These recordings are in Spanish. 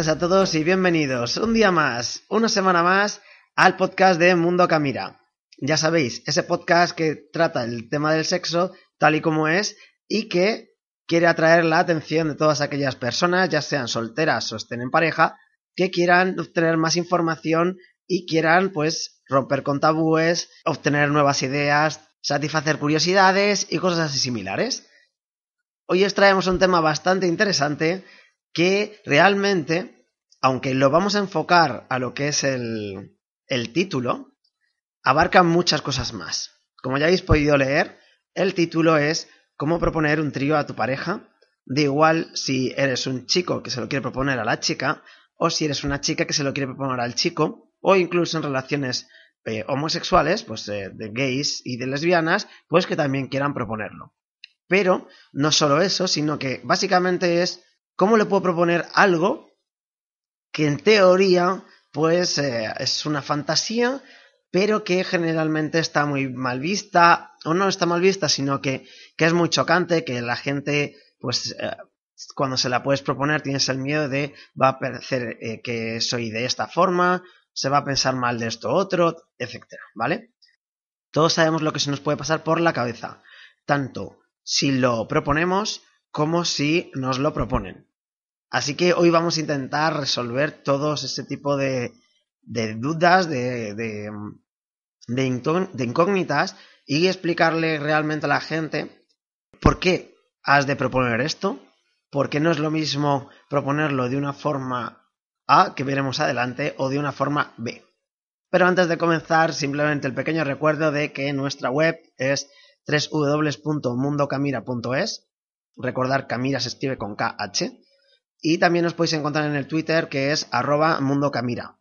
A todos y bienvenidos un día más, una semana más al podcast de Mundo Camira. Ya sabéis, ese podcast que trata el tema del sexo tal y como es y que quiere atraer la atención de todas aquellas personas, ya sean solteras o estén en pareja, que quieran obtener más información y quieran pues romper con tabúes, obtener nuevas ideas, satisfacer curiosidades y cosas así similares. Hoy os traemos un tema bastante interesante que realmente, aunque lo vamos a enfocar a lo que es el, el título, abarca muchas cosas más. Como ya habéis podido leer, el título es cómo proponer un trío a tu pareja. Da igual si eres un chico que se lo quiere proponer a la chica o si eres una chica que se lo quiere proponer al chico o incluso en relaciones eh, homosexuales, pues eh, de gays y de lesbianas, pues que también quieran proponerlo. Pero no solo eso, sino que básicamente es cómo le puedo proponer algo que en teoría pues eh, es una fantasía, pero que generalmente está muy mal vista, o no está mal vista, sino que, que es muy chocante, que la gente pues eh, cuando se la puedes proponer tienes el miedo de va a parecer eh, que soy de esta forma, se va a pensar mal de esto otro, etcétera, ¿vale? Todos sabemos lo que se nos puede pasar por la cabeza, tanto si lo proponemos como si nos lo proponen. Así que hoy vamos a intentar resolver todos ese tipo de, de dudas, de, de, de, incógnitas y explicarle realmente a la gente por qué has de proponer esto, por qué no es lo mismo proponerlo de una forma A, que veremos adelante, o de una forma B. Pero antes de comenzar, simplemente el pequeño recuerdo de que nuestra web es www.mundocamira.es. Recordar Camira se escribe con KH. Y también os podéis encontrar en el Twitter que es arroba mundocamira.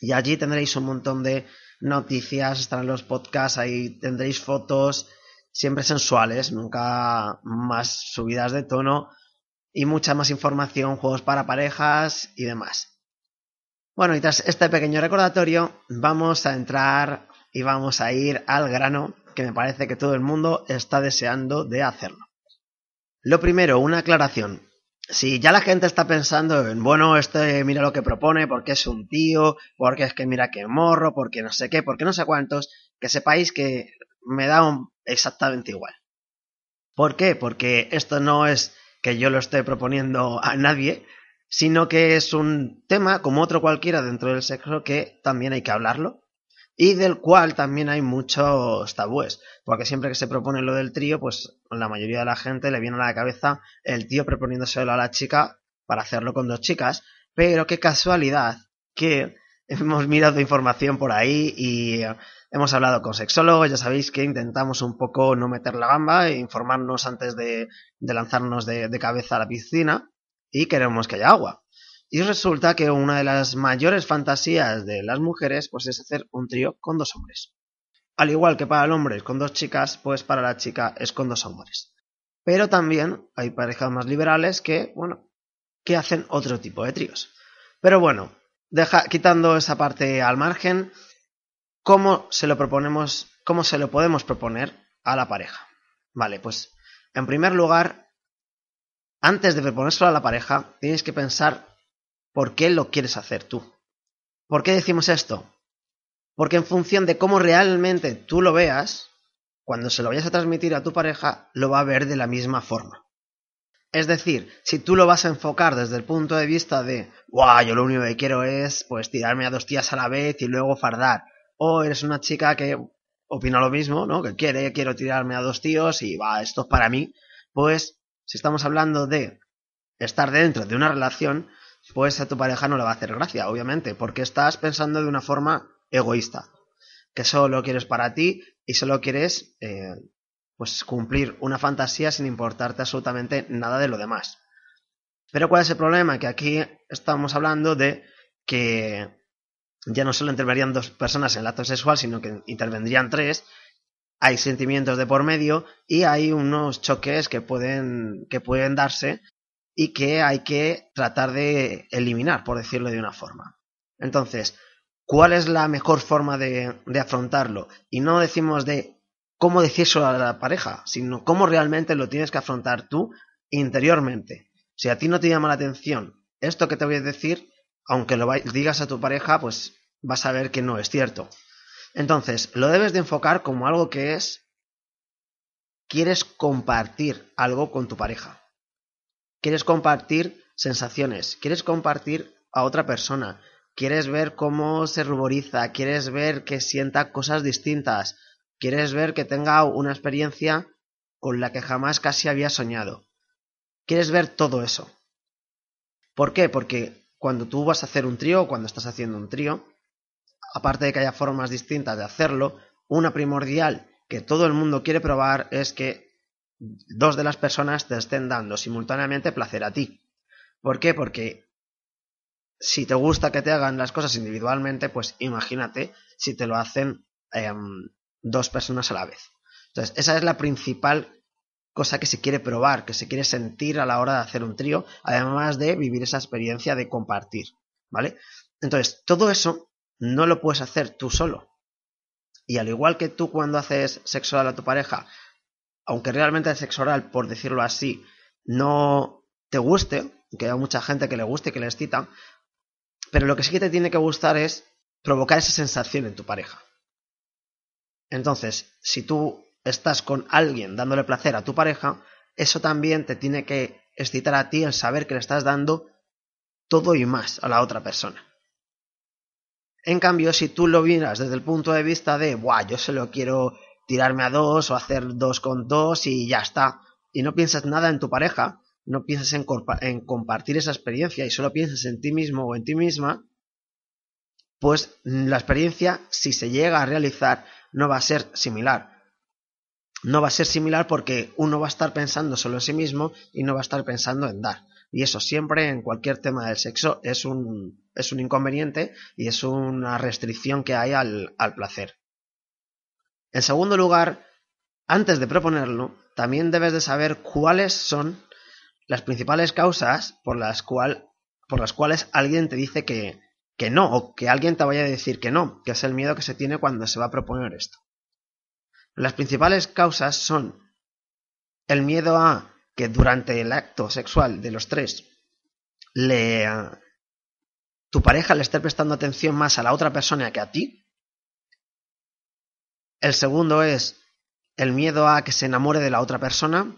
Y allí tendréis un montón de noticias, estarán los podcasts, ahí tendréis fotos siempre sensuales, nunca más subidas de tono y mucha más información, juegos para parejas y demás. Bueno, y tras este pequeño recordatorio, vamos a entrar y vamos a ir al grano que me parece que todo el mundo está deseando de hacerlo. Lo primero, una aclaración. Si ya la gente está pensando en, bueno, este mira lo que propone, porque es un tío, porque es que mira que morro, porque no sé qué, porque no sé cuántos, que sepáis que me da exactamente igual. ¿Por qué? Porque esto no es que yo lo esté proponiendo a nadie, sino que es un tema como otro cualquiera dentro del sexo que también hay que hablarlo y del cual también hay muchos tabúes, porque siempre que se propone lo del trío, pues la mayoría de la gente le viene a la cabeza el tío proponiéndoselo a la chica para hacerlo con dos chicas, pero qué casualidad que hemos mirado información por ahí y hemos hablado con sexólogos, ya sabéis que intentamos un poco no meter la gamba e informarnos antes de, lanzarnos de cabeza a la piscina y queremos que haya agua. Y resulta que una de las mayores fantasías de las mujeres pues es hacer un trío con dos hombres. Al igual que para el hombre es con dos chicas, pues para la chica es con dos hombres. Pero también hay parejas más liberales que, bueno, que hacen otro tipo de tríos. Pero bueno, deja, quitando esa parte al margen, ¿cómo se lo proponemos, cómo se lo podemos proponer a la pareja? Vale, pues en primer lugar, antes de proponérselo a la pareja, tienes que pensar por qué lo quieres hacer tú. ¿Por qué decimos esto? Porque en función de cómo realmente tú lo veas, cuando se lo vayas a transmitir a tu pareja, lo va a ver de la misma forma. Es decir, si tú lo vas a enfocar desde el punto de vista de, guau, yo lo único que quiero es, pues, tirarme a dos tías a la vez y luego fardar. O eres una chica que opina lo mismo, ¿no? Que quiere, quiero tirarme a dos tíos y, va, esto es para mí. Pues, si estamos hablando de estar dentro de una relación, pues a tu pareja no le va a hacer gracia, obviamente, porque estás pensando de una forma egoísta, que solo quieres para ti y solo quieres eh, pues cumplir una fantasía sin importarte absolutamente nada de lo demás. Pero ¿cuál es el problema? Que aquí estamos hablando de que ya no solo intervendrían dos personas en el acto sexual, sino que intervendrían tres, hay sentimientos de por medio y hay unos choques que pueden, que pueden darse y que hay que tratar de eliminar, por decirlo de una forma. Entonces, ¿cuál es la mejor forma de, afrontarlo? Y no decimos de cómo decírselo a la pareja, sino cómo realmente lo tienes que afrontar tú interiormente. Si a ti no te llama la atención esto que te voy a decir, aunque lo digas a tu pareja, pues vas a ver que no es cierto. Entonces, lo debes de enfocar como algo que es, quieres compartir algo con tu pareja. Quieres compartir sensaciones, quieres compartir a otra persona, quieres ver cómo se ruboriza, quieres ver que sienta cosas distintas, quieres ver que tenga una experiencia con la que jamás casi había soñado. Quieres ver todo eso. ¿Por qué? Porque cuando tú vas a hacer un trío o cuando estás haciendo un trío, aparte de que haya formas distintas de hacerlo, una primordial que todo el mundo quiere probar es que dos de las personas te estén dando simultáneamente placer a ti. ¿Por qué? Porque si te gusta que te hagan las cosas individualmente, pues imagínate si te lo hacen em, dos personas a la vez. Entonces, esa es la principal cosa que se quiere probar, que se quiere sentir a la hora de hacer un trío, además de vivir esa experiencia de compartir, ¿vale? Entonces, todo eso no lo puedes hacer tú solo. Y al igual que tú cuando haces sexo oral a tu pareja, aunque realmente el sexo oral, por decirlo así, no te guste, que hay mucha gente que le guste y que le excita, pero lo que sí que te tiene que gustar es provocar esa sensación en tu pareja. Entonces, si tú estás con alguien dándole placer a tu pareja, eso también te tiene que excitar a ti el saber que le estás dando todo y más a la otra persona. En cambio, si tú lo miras desde el punto de vista de, Buah, yo solo quiero tirarme a dos o hacer dos con dos y ya está, y no piensas nada en tu pareja, no piensas en, en compartir esa experiencia y solo piensas en ti mismo o en ti misma, pues la experiencia, si se llega a realizar, no va a ser similar no va a ser similar porque uno va a estar pensando solo en sí mismo y no va a estar pensando en dar. Y eso siempre en cualquier tema del sexo es un, es un inconveniente y es una restricción que hay al, al placer. En segundo lugar, antes de proponerlo, también debes de saber cuáles son las principales causas por las, cual, por las cuales alguien te dice que, no, o que alguien te vaya a decir que no, que es el miedo que se tiene cuando se va a proponer esto. Las principales causas son el miedo a que durante el acto sexual de los tres le tu pareja le esté prestando atención más a la otra persona que a ti. El segundo es el miedo a que se enamore de la otra persona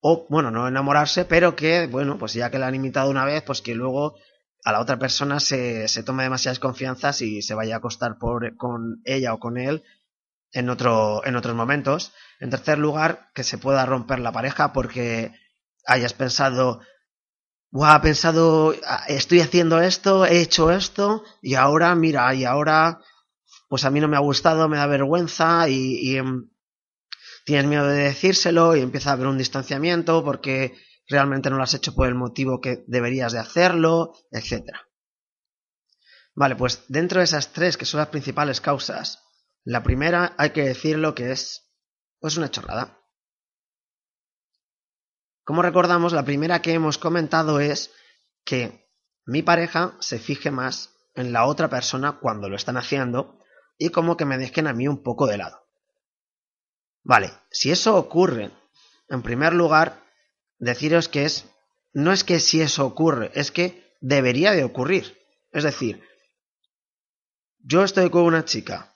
o bueno, no enamorarse, pero que bueno, pues ya que la han imitado una vez, pues que luego a la otra persona se, se tome demasiadas confianzas y se vaya a acostar por, con ella o con él en, otro, en otros momentos. En tercer lugar, que se pueda romper la pareja porque hayas pensado, ha pensado, ah, estoy haciendo esto, he hecho esto, y ahora, mira, y ahora, pues a mí no me ha gustado, me da vergüenza y, em, tienes miedo de decírselo y empieza a haber un distanciamiento porque realmente no lo has hecho por el motivo que deberías de hacerlo, etcétera. Vale, pues dentro de esas tres que son las principales causas, la primera hay que decirlo que es pues una chorrada. Como recordamos, la primera que hemos comentado es que mi pareja se fije más en la otra persona cuando lo están haciendo y como que me dejen a mí un poco de lado. Vale, si eso ocurre, en primer lugar, deciros que es, no es que si eso ocurre, es que debería de ocurrir. Es decir, yo estoy con una chica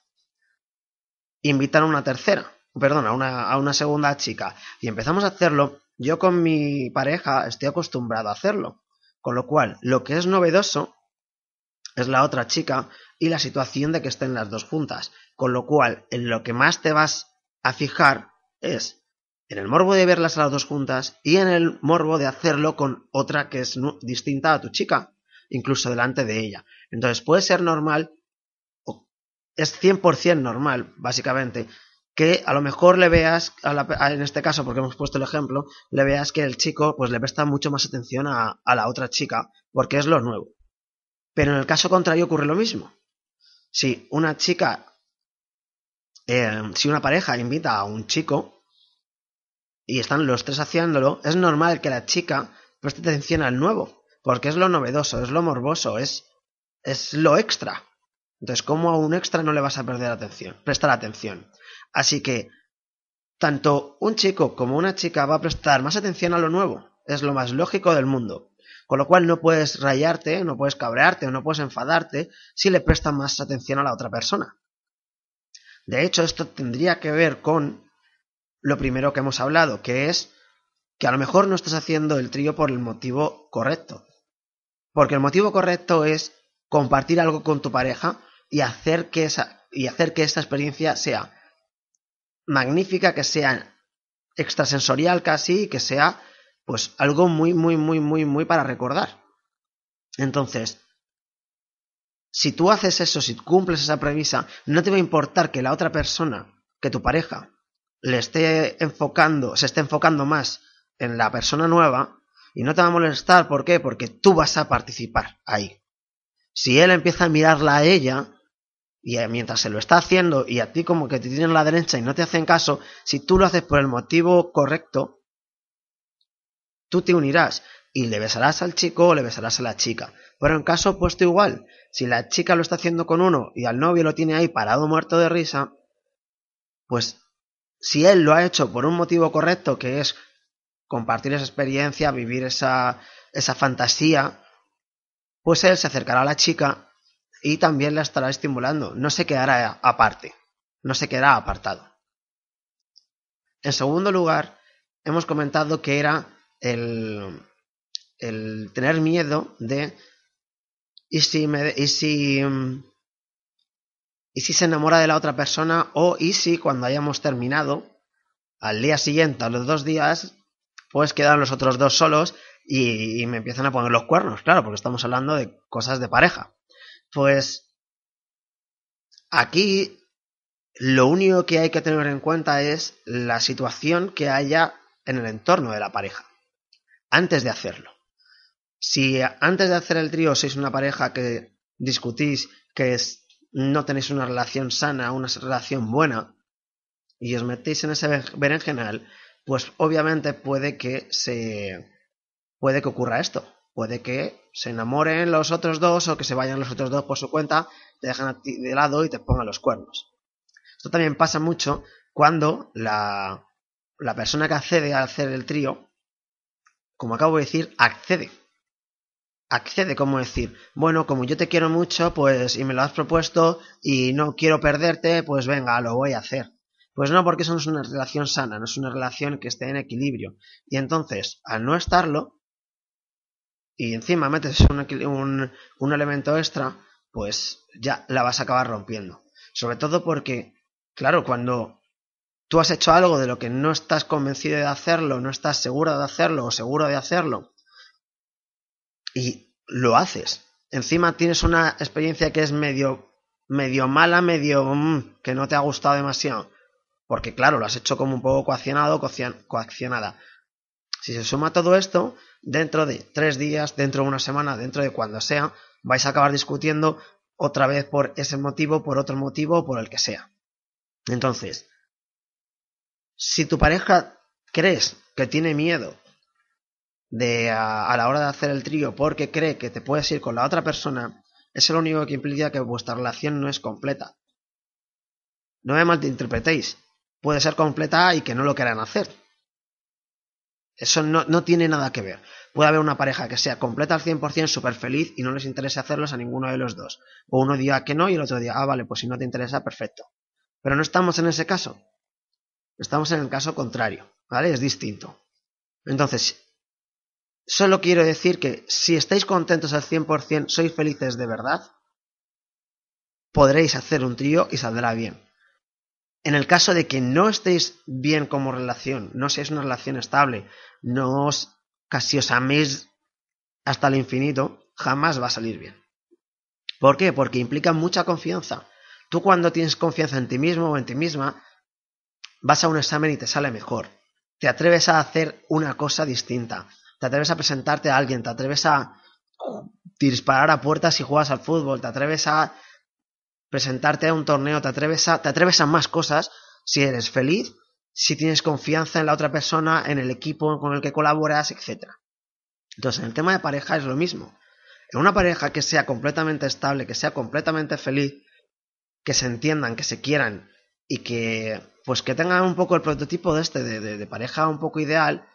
invitar a una tercera, perdón, a una, a una segunda chica, y empezamos a hacerlo, yo con mi pareja estoy acostumbrado a hacerlo. Con lo cual, lo que es novedoso es la otra chica y la situación de que estén las dos juntas. Con lo cual, en lo que más te vas a fijar es en el morbo de verlas a las dos juntas y en el morbo de hacerlo con otra que es distinta a tu chica, incluso delante de ella. Entonces puede ser normal es 100% normal, básicamente, que a lo mejor le veas, en este caso, porque hemos puesto el ejemplo, le veas que el chico pues le presta mucho más atención a, la otra chica, porque es lo nuevo. Pero en el caso contrario ocurre lo mismo. Si una chica, eh, si una pareja invita a un chico y están los tres haciéndolo, es normal que la chica preste atención al nuevo, porque es lo novedoso, es lo morboso, es, es lo extra. Entonces, ¿cómo a un extra no le vas a perder atención, prestar atención? Así que, tanto un chico como una chica va a prestar más atención a lo nuevo. Es lo más lógico del mundo. Con lo cual no puedes rayarte, no puedes cabrearte o no puedes enfadarte si le prestas más atención a la otra persona. De hecho, esto tendría que ver con lo primero que hemos hablado, que es que a lo mejor no estás haciendo el trío por el motivo correcto. Porque el motivo correcto es compartir algo con tu pareja y hacer que esa, y hacer que esta experiencia sea magnífica, que sea extrasensorial casi, que sea pues algo muy, muy, muy, muy, muy para recordar. Entonces, si tú haces eso, si cumples esa premisa, no te va a importar que la otra persona, que tu pareja, le esté enfocando, se esté enfocando más en la persona nueva y no te va a molestar, ¿por qué? Porque tú vas a participar ahí. Si él empieza a mirarla a ella, y mientras se lo está haciendo y a ti como que te tienen la derecha y no te hacen caso, si tú lo haces por el motivo correcto, tú te unirás y le besarás al chico o le besarás a la chica. Pero en caso opuesto igual, si la chica lo está haciendo con uno y al novio lo tiene ahí parado muerto de risa, pues si él lo ha hecho por un motivo correcto, que es compartir esa experiencia, vivir esa, esa fantasía, pues él se acercará a la chica y también la estará estimulando. No se quedará aparte, no se quedará apartado. En segundo lugar, hemos comentado que era el, el tener miedo de y si me y si y si se enamora de la otra persona o y si cuando hayamos terminado al día siguiente a los dos días pues quedan los otros dos solos y, y me empiezan a poner los cuernos claro porque estamos hablando de cosas de pareja. Pues aquí lo único que hay que tener en cuenta es la situación que haya en el entorno de la pareja, antes de hacerlo. Si antes de hacer el trío sois una pareja que discutís, que no tenéis una relación sana, una relación buena, y os metéis en ese berenjenal, pues obviamente puede que se puede que ocurra esto puede que se enamoren los otros dos o que se vayan los otros dos por su cuenta, te dejan a ti de lado y te pongan los cuernos. Esto también pasa mucho cuando la, la persona que accede a hacer el trío, como acabo de decir, accede. Accede, como decir, bueno, como yo te quiero mucho, pues, y me lo has propuesto y no quiero perderte, pues venga, lo voy a hacer. Pues no, porque eso no es una relación sana, no es una relación que esté en equilibrio. Y entonces, al no estarlo, y encima metes un, un, elemento extra, pues ya la vas a acabar rompiendo. Sobre todo porque, claro, cuando tú has hecho algo de lo que no estás convencido de hacerlo, no estás seguro de hacerlo o seguro de hacerlo, y lo haces. Encima tienes una experiencia que es medio, medio mala, medio mm, que no te ha gustado demasiado. Porque claro, lo has hecho como un poco coaccionado, coaccionada. Si se suma todo esto, dentro de tres días, dentro de una semana, dentro de cuando sea, vais a acabar discutiendo otra vez por ese motivo, por otro motivo, por el que sea. Entonces, si tu pareja crees que tiene miedo de a, la hora de hacer el trío porque cree que te puedes ir con la otra persona, es lo único que implica que vuestra relación no es completa. No me malinterpretéis. Puede ser completa y que no lo quieran hacer. Eso no, no, tiene nada que ver. Puede haber una pareja que sea completa al 100%, súper feliz y no les interese hacerlos a ninguno de los dos. O uno diga que no y el otro diga, ah, vale, pues si no te interesa, perfecto. Pero no estamos en ese caso. Estamos en el caso contrario, ¿vale? Es distinto. Entonces, solo quiero decir que si estáis contentos al 100%, sois felices de verdad, podréis hacer un trío y saldrá bien. En el caso de que no estéis bien como relación, no seáis una relación estable, no os casi os améis hasta el infinito, jamás va a salir bien. ¿Por qué? Porque implica mucha confianza. Tú cuando tienes confianza en ti mismo o en ti misma, vas a un examen y te sale mejor. Te atreves a hacer una cosa distinta. Te atreves a presentarte a alguien, te atreves a disparar a puertas y juegas al fútbol, te atreves a presentarte a un torneo, te atreves a, te atreves a más cosas si eres feliz, si tienes confianza en la otra persona, en el equipo con el que colaboras, etc. Entonces, en el tema de pareja es lo mismo. En una pareja que sea completamente estable, que sea completamente feliz, que se entiendan, que se quieran y que pues que tengan un poco el prototipo de este, de, pareja un poco ideal,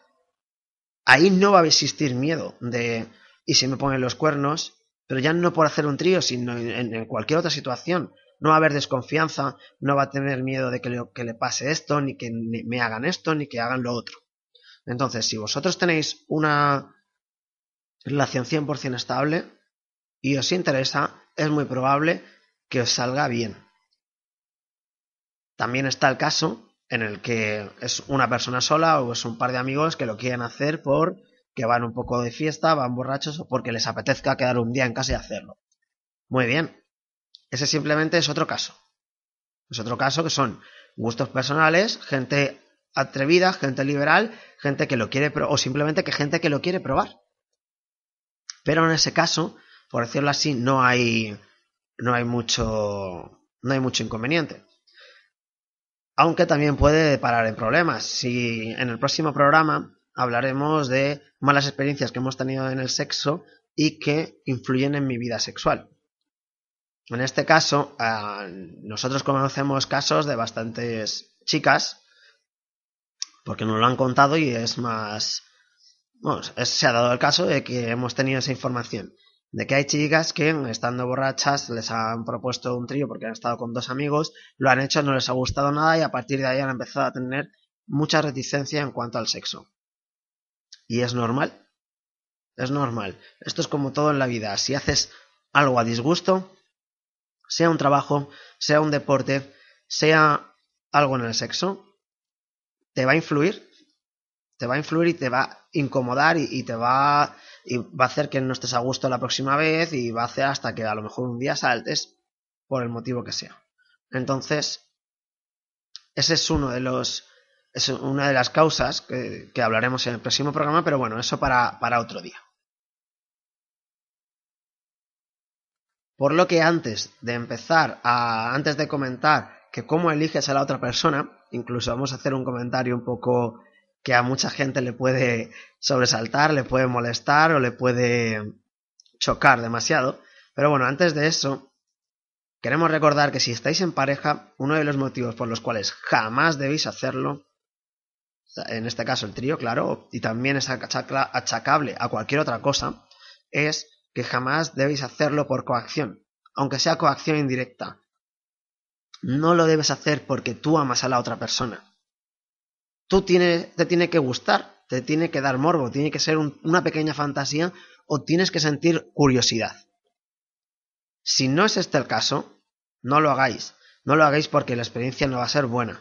ahí no va a existir miedo de y si me ponen los cuernos, pero ya no por hacer un trío, sino en, cualquier otra situación. No va a haber desconfianza, no va a tener miedo de que le, que le pase esto, ni que me hagan esto, ni que hagan lo otro. Entonces, si vosotros tenéis una relación 100% estable y os interesa, es muy probable que os salga bien. También está el caso en el que es una persona sola o es un par de amigos que lo quieren hacer por que van un poco de fiesta, van borrachos o porque les apetezca quedar un día en casa y hacerlo. Muy bien. Ese simplemente es otro caso. Es otro caso que son gustos personales, gente atrevida, gente liberal, gente que lo quiere o simplemente que gente que lo quiere probar. Pero en ese caso, por decirlo así, no hay no hay mucho no hay mucho inconveniente. Aunque también puede parar en problemas. Si en el próximo programa hablaremos de malas experiencias que hemos tenido en el sexo y que influyen en mi vida sexual. En este caso, ah, nosotros conocemos casos de bastantes chicas, porque nos lo han contado y es más... Bueno, se ha dado el caso de que hemos tenido esa información, de que hay chicas que estando borrachas les han propuesto un trío porque han estado con dos amigos, lo han hecho, no les ha gustado nada y a partir de ahí han empezado a tener mucha reticencia en cuanto al sexo. Y es normal. Es normal. Esto es como todo en la vida. Si haces algo a disgusto, sea un trabajo, sea un deporte, sea algo en el sexo, te va a influir. Te va a influir y te va a incomodar y, te va, va a hacer que no estés a gusto la próxima vez y va a hacer hasta que a lo mejor un día saltes por el motivo que sea. Entonces, ese es uno de los es una de las causas que, hablaremos en el próximo programa, pero bueno, eso para, para otro día. Por lo que antes de empezar, a, antes de comentar que cómo eliges a la otra persona, incluso vamos a hacer un comentario un poco que a mucha gente le puede sobresaltar, le puede molestar o le puede chocar demasiado. Pero bueno, antes de eso, queremos recordar que si estáis en pareja, uno de los motivos por los cuales jamás debéis hacerlo en este caso el trío, claro, y también es achacable a cualquier otra cosa, es que jamás debéis hacerlo por coacción, aunque sea coacción indirecta. No lo debes hacer porque tú amas a la otra persona. Tú tienes, te tiene que gustar, te tiene que dar morbo, tiene que ser una pequeña fantasía o tienes que sentir curiosidad. Si no es este el caso, no lo hagáis. No lo hagáis porque la experiencia no va a ser buena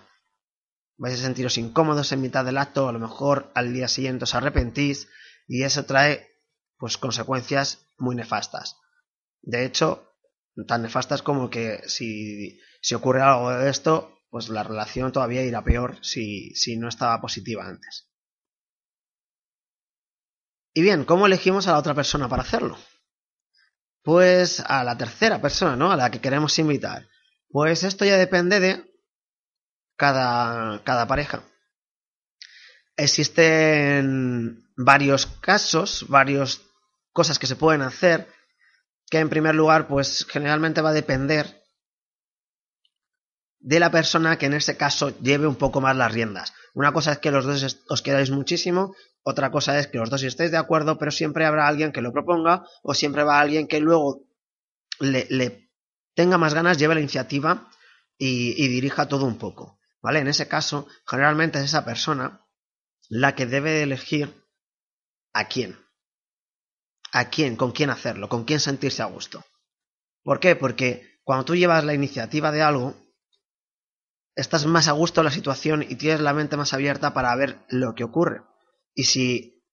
vais a sentiros incómodos en mitad del acto, a lo mejor al día siguiente os arrepentís y eso trae pues consecuencias muy nefastas. De hecho, tan nefastas como que si, si ocurre algo de esto, pues la relación todavía irá peor si, si no estaba positiva antes. Y bien, ¿cómo elegimos a la otra persona para hacerlo? Pues a la tercera persona, ¿no? A la que queremos invitar. Pues esto ya depende de cada, cada pareja. Existen varios casos, varias cosas que se pueden hacer, que en primer lugar, pues generalmente va a depender de la persona que en ese caso lleve un poco más las riendas. Una cosa es que los dos os queráis muchísimo, otra cosa es que los dos estéis de acuerdo, pero siempre habrá alguien que lo proponga o siempre va alguien que luego le, tenga más ganas, lleve la iniciativa y dirija todo un poco. ¿Vale? En ese caso, generalmente es esa persona la que debe elegir a quién. A quién, con quién hacerlo, con quién sentirse a gusto. ¿Por qué? Porque cuando tú llevas la iniciativa de algo, estás más a gusto en la situación y tienes la mente más abierta para ver lo que ocurre. Y si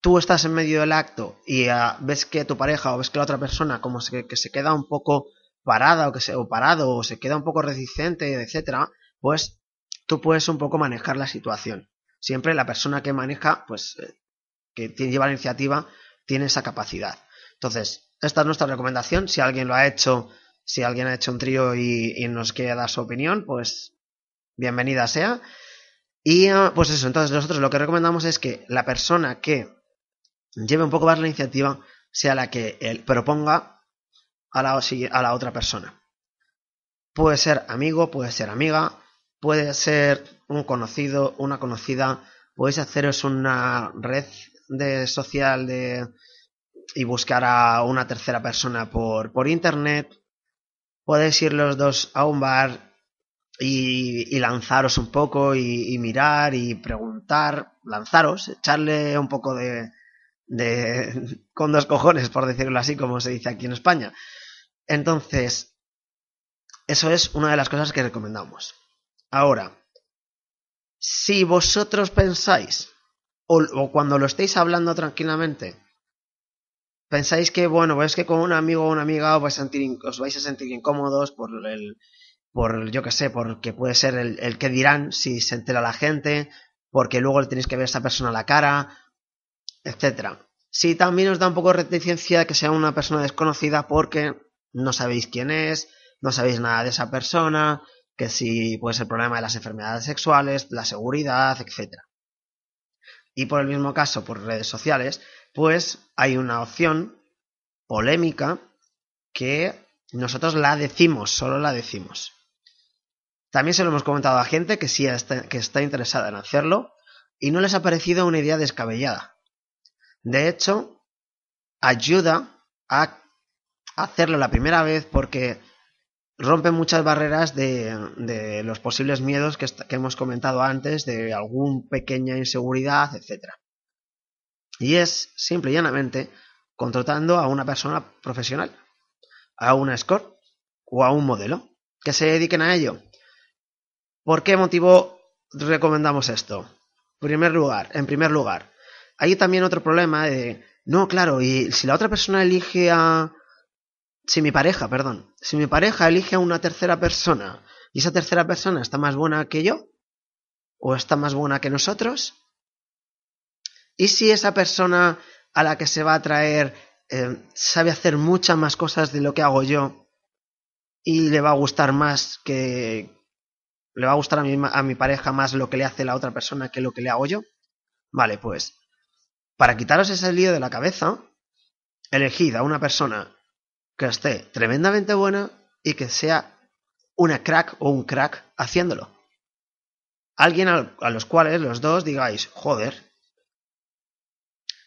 tú estás en medio del acto y ah, ves que tu pareja o ves que la otra persona como que se queda un poco parada o que se, o parado o se queda un poco reticente, etcétera, pues tú puedes un poco manejar la situación. Siempre la persona que maneja, pues eh, que lleva la iniciativa, tiene esa capacidad. Entonces, esta es nuestra recomendación. Si alguien lo ha hecho, si alguien ha hecho un trío y, nos quiere dar su opinión, pues bienvenida sea. Y ah, pues eso, entonces nosotros lo que recomendamos es que la persona que lleve un poco más la iniciativa sea la que él proponga a la, a la otra persona. Puede ser amigo, puede ser amiga, puede ser un conocido, una conocida, podéis haceros una red de social de y buscar a una tercera persona por, por internet. Podéis ir los dos a un bar y, lanzaros un poco y, mirar y preguntar, lanzaros, echarle un poco de, de con dos cojones, por decirlo así, como se dice aquí en España. Entonces, eso es una de las cosas que recomendamos. Ahora, si vosotros pensáis, o, cuando lo estéis hablando tranquilamente, pensáis que, bueno, es que con un amigo o una amiga os vais a sentir, os vais a sentir incómodos por el, por, yo que sé, porque puede ser el, que dirán si se entera la gente, porque luego le tenéis que ver a esa persona a la cara, etcétera. Si también os da un poco de reticencia que sea una persona desconocida porque no sabéis quién es, no sabéis nada de esa persona, que si puede ser problema de las enfermedades sexuales, la seguridad, etc. Y por el mismo caso, por redes sociales, pues hay una opción polémica que nosotros la decimos, solo la decimos. También se lo hemos comentado a gente que sí está, que está interesada en hacerlo y no les ha parecido una idea descabellada. De hecho, ayuda a hacerlo la primera vez porque rompe muchas barreras de, los posibles miedos que, hemos comentado antes, de alguna pequeña inseguridad, etc. Y es simple y llanamente contratando a una persona profesional, a una escort o a un modelo que se dediquen a ello. ¿Por qué motivo recomendamos esto? Primer lugar, en primer lugar, hay también otro problema de, no, claro, y si la otra persona elige a, si mi pareja, perdón, si mi pareja elige a una tercera persona y esa tercera persona está más buena que yo, o está más buena que nosotros, y si esa persona a la que se va a traer eh, sabe hacer muchas más cosas de lo que hago yo y le va a gustar más que le va a gustar a mi, a mi pareja más lo que le hace la otra persona que lo que le hago yo, vale, pues para quitaros ese lío de la cabeza, elegid a una persona que esté tremendamente buena y que sea una crack o un crack haciéndolo. Alguien a los cuales los dos digáis, joder,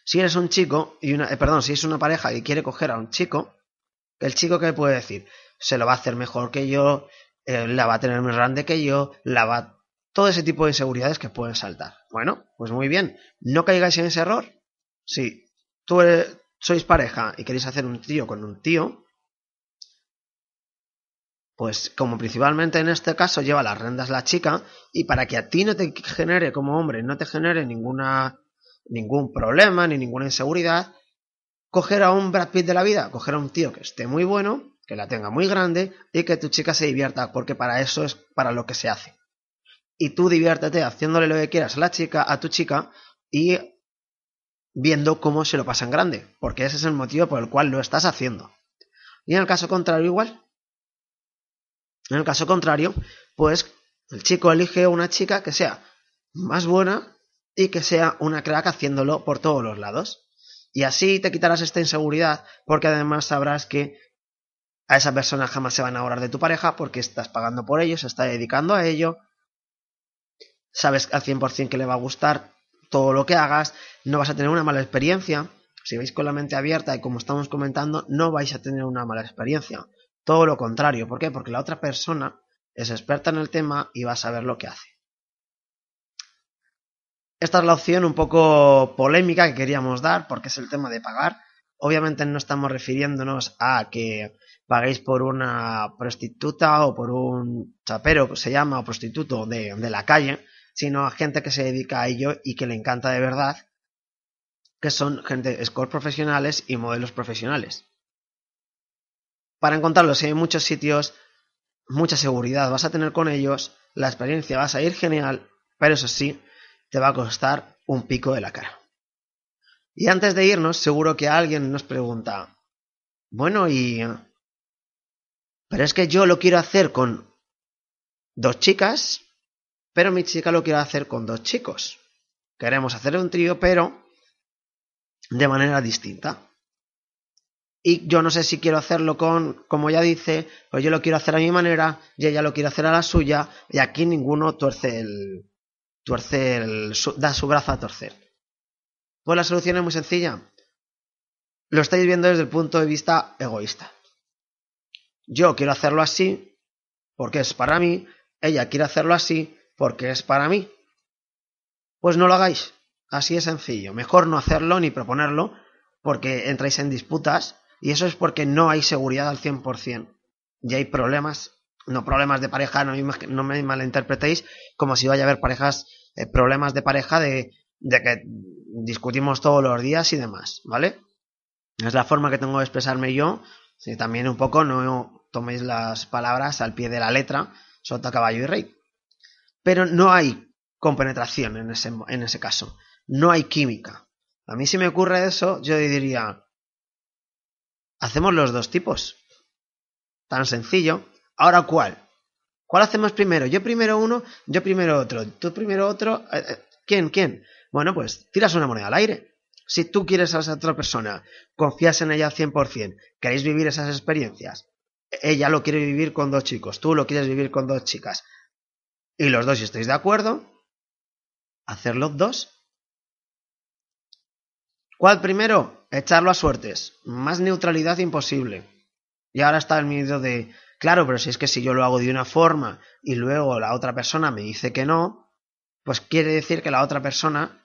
si eres un chico y una, eh, perdón, si es una pareja que quiere coger a un chico, el chico que puede decir, se lo va a hacer mejor que yo, eh, la va a tener más grande que yo, la va todo ese tipo de inseguridades que pueden saltar. Bueno, pues muy bien, no caigáis en ese error. Si tú eres, sois pareja y queréis hacer un tío con un tío, pues como principalmente en este caso lleva las rendas la chica, y para que a ti no te genere como hombre, no te genere ninguna, ningún problema ni ninguna inseguridad, coger a un Brad Pitt de la vida, coger a un tío que esté muy bueno, que la tenga muy grande y que tu chica se divierta, porque para eso es para lo que se hace. Y tú diviértete haciéndole lo que quieras a la chica, a tu chica, y viendo cómo se lo pasa en grande, porque ese es el motivo por el cual lo estás haciendo. Y en el caso contrario igual. En el caso contrario, pues el chico elige una chica que sea más buena y que sea una crack haciéndolo por todos los lados. Y así te quitarás esta inseguridad, porque además sabrás que a esa persona jamás se va a enamorar de tu pareja porque estás pagando por ello, se está dedicando a ello, sabes al 100% que le va a gustar todo lo que hagas, no vas a tener una mala experiencia. Si vais con la mente abierta y como estamos comentando, no vais a tener una mala experiencia. Todo lo contrario. ¿Por qué? Porque la otra persona es experta en el tema y va a saber lo que hace. Esta es la opción un poco polémica que queríamos dar porque es el tema de pagar. Obviamente no estamos refiriéndonos a que paguéis por una prostituta o por un chapero, se llama, o prostituto de la calle, sino a gente que se dedica a ello y que le encanta de verdad, que son gente escort profesionales y modelos profesionales. Para encontrarlos hay muchos sitios, mucha seguridad vas a tener con ellos, la experiencia va a ir genial, pero eso sí, te va a costar un pico de la cara. Y antes de irnos, seguro que alguien nos pregunta, bueno, y... Pero es que yo lo quiero hacer con dos chicas pero mi chica lo quiere hacer con dos chicos. Queremos hacer un trío, pero de manera distinta. Y yo no sé si quiero hacerlo con, como ya dice, pues yo lo quiero hacer a mi manera y ella lo quiere hacer a la suya y aquí ninguno tuerce el, tuerce da su brazo a torcer. Pues la solución es muy sencilla. Lo estáis viendo desde el punto de vista egoísta. Yo quiero hacerlo así porque es para mí, ella quiere hacerlo así porque es para mí. Pues no lo hagáis. Así es sencillo. Mejor no hacerlo ni proponerlo porque entráis en disputas y eso es porque no hay seguridad al 100%. Y hay problemas, no problemas de pareja, no, me malinterpretéis como si vaya a haber parejas, eh, problemas de pareja de, de que discutimos todos los días y demás, ¿vale? Es la forma que tengo de expresarme yo. Si también un poco no toméis las palabras al pie de la letra, sota, caballo y rey. Pero no hay compenetración en ese, en ese caso. No hay química. A mí si me ocurre eso, yo diría, hacemos los dos tipos. Tan sencillo. Ahora, ¿cuál? ¿Cuál hacemos primero? Yo primero uno, yo primero otro, tú primero otro. Eh, eh, ¿Quién? ¿Quién? Bueno, pues tiras una moneda al aire. Si tú quieres a esa otra persona, confías en ella al 100%, queréis vivir esas experiencias, ella lo quiere vivir con dos chicos, tú lo quieres vivir con dos chicas, y los dos si estáis de acuerdo, hacerlo dos. ¿Cuál primero? Echarlo a suertes. Más neutralidad imposible. Y ahora está el miedo de, claro, pero si es que si yo lo hago de una forma y luego la otra persona me dice que no, pues quiere decir que la otra persona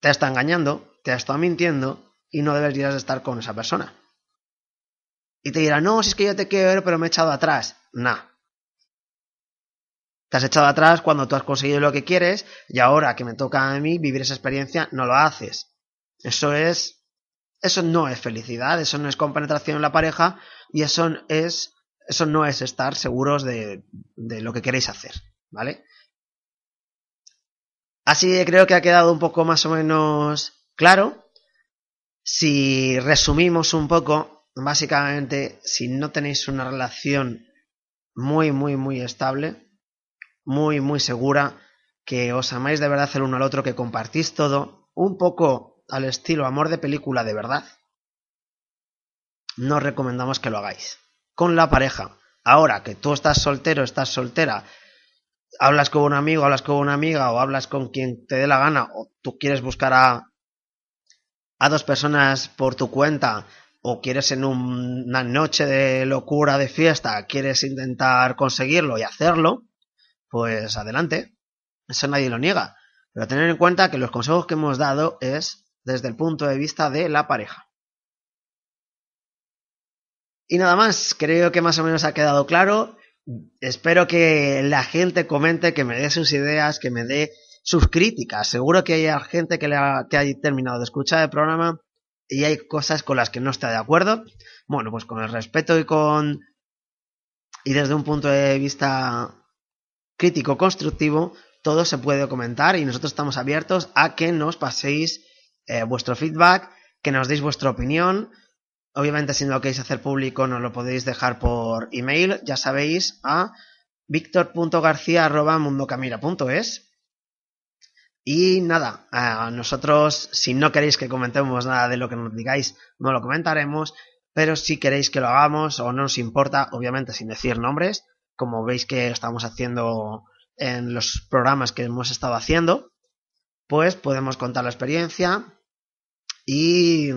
te está engañando, te está mintiendo y no deberías estar con esa persona. Y te dirá, no, si es que yo te quiero, pero me he echado atrás. Nah. Te has echado atrás cuando tú has conseguido lo que quieres y ahora que me toca a mí vivir esa experiencia, no lo haces. Eso es. Eso no es felicidad, eso no es compenetración en la pareja y eso es. Eso no es estar seguros de, de lo que queréis hacer. ¿Vale? Así creo que ha quedado un poco más o menos claro. Si resumimos un poco, básicamente, si no tenéis una relación muy, muy, muy estable, muy, muy segura, que os amáis de verdad el uno al otro, que compartís todo, un poco al estilo amor de película de verdad, no recomendamos que lo hagáis. Con la pareja. Ahora que tú estás soltero, estás soltera, hablas con un amigo, hablas con una amiga o hablas con quien te dé la gana o tú quieres buscar a, a dos personas por tu cuenta o quieres en una noche de locura de fiesta, quieres intentar conseguirlo y hacerlo, pues adelante. Eso nadie lo niega. Pero tener en cuenta que los consejos que hemos dado es desde el punto de vista de la pareja. Y nada más, creo que más o menos ha quedado claro. Espero que la gente comente, que me dé sus ideas, que me dé sus críticas. Seguro que hay gente que, le ha, que haya terminado de escuchar el programa y hay cosas con las que no está de acuerdo. Bueno, pues con el respeto y con. y desde un punto de vista crítico constructivo, todo se puede comentar y nosotros estamos abiertos a que nos paséis eh, vuestro feedback, que nos deis vuestra opinión Obviamente, si no lo queréis hacer público, nos lo podéis dejar por email, ya sabéis, a victor.garcía.mundocamira.es. Y nada, nosotros, si no queréis que comentemos nada de lo que nos digáis, no lo comentaremos. Pero si queréis que lo hagamos o no nos importa, obviamente sin decir nombres, como veis que estamos haciendo en los programas que hemos estado haciendo, pues podemos contar la experiencia y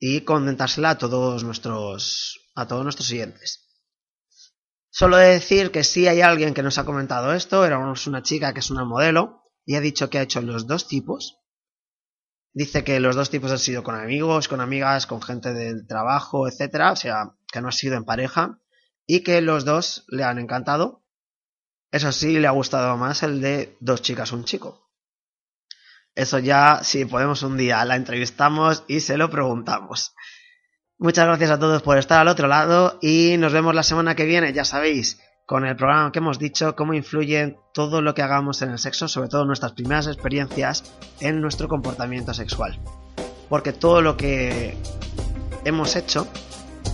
y a todos nuestros a todos nuestros siguientes. Solo de decir que si hay alguien que nos ha comentado esto, era una chica que es una modelo y ha dicho que ha hecho los dos tipos. Dice que los dos tipos han sido con amigos, con amigas, con gente del trabajo, etcétera, o sea, que no ha sido en pareja y que los dos le han encantado. Eso sí, le ha gustado más el de dos chicas, un chico. Eso ya, si podemos un día, la entrevistamos y se lo preguntamos. Muchas gracias a todos por estar al otro lado y nos vemos la semana que viene, ya sabéis, con el programa que hemos dicho, cómo influye todo lo que hagamos en el sexo, sobre todo nuestras primeras experiencias en nuestro comportamiento sexual. Porque todo lo que hemos hecho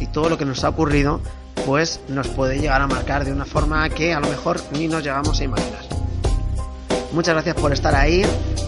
y todo lo que nos ha ocurrido, pues nos puede llegar a marcar de una forma que a lo mejor ni nos llegamos a imaginar. Muchas gracias por estar ahí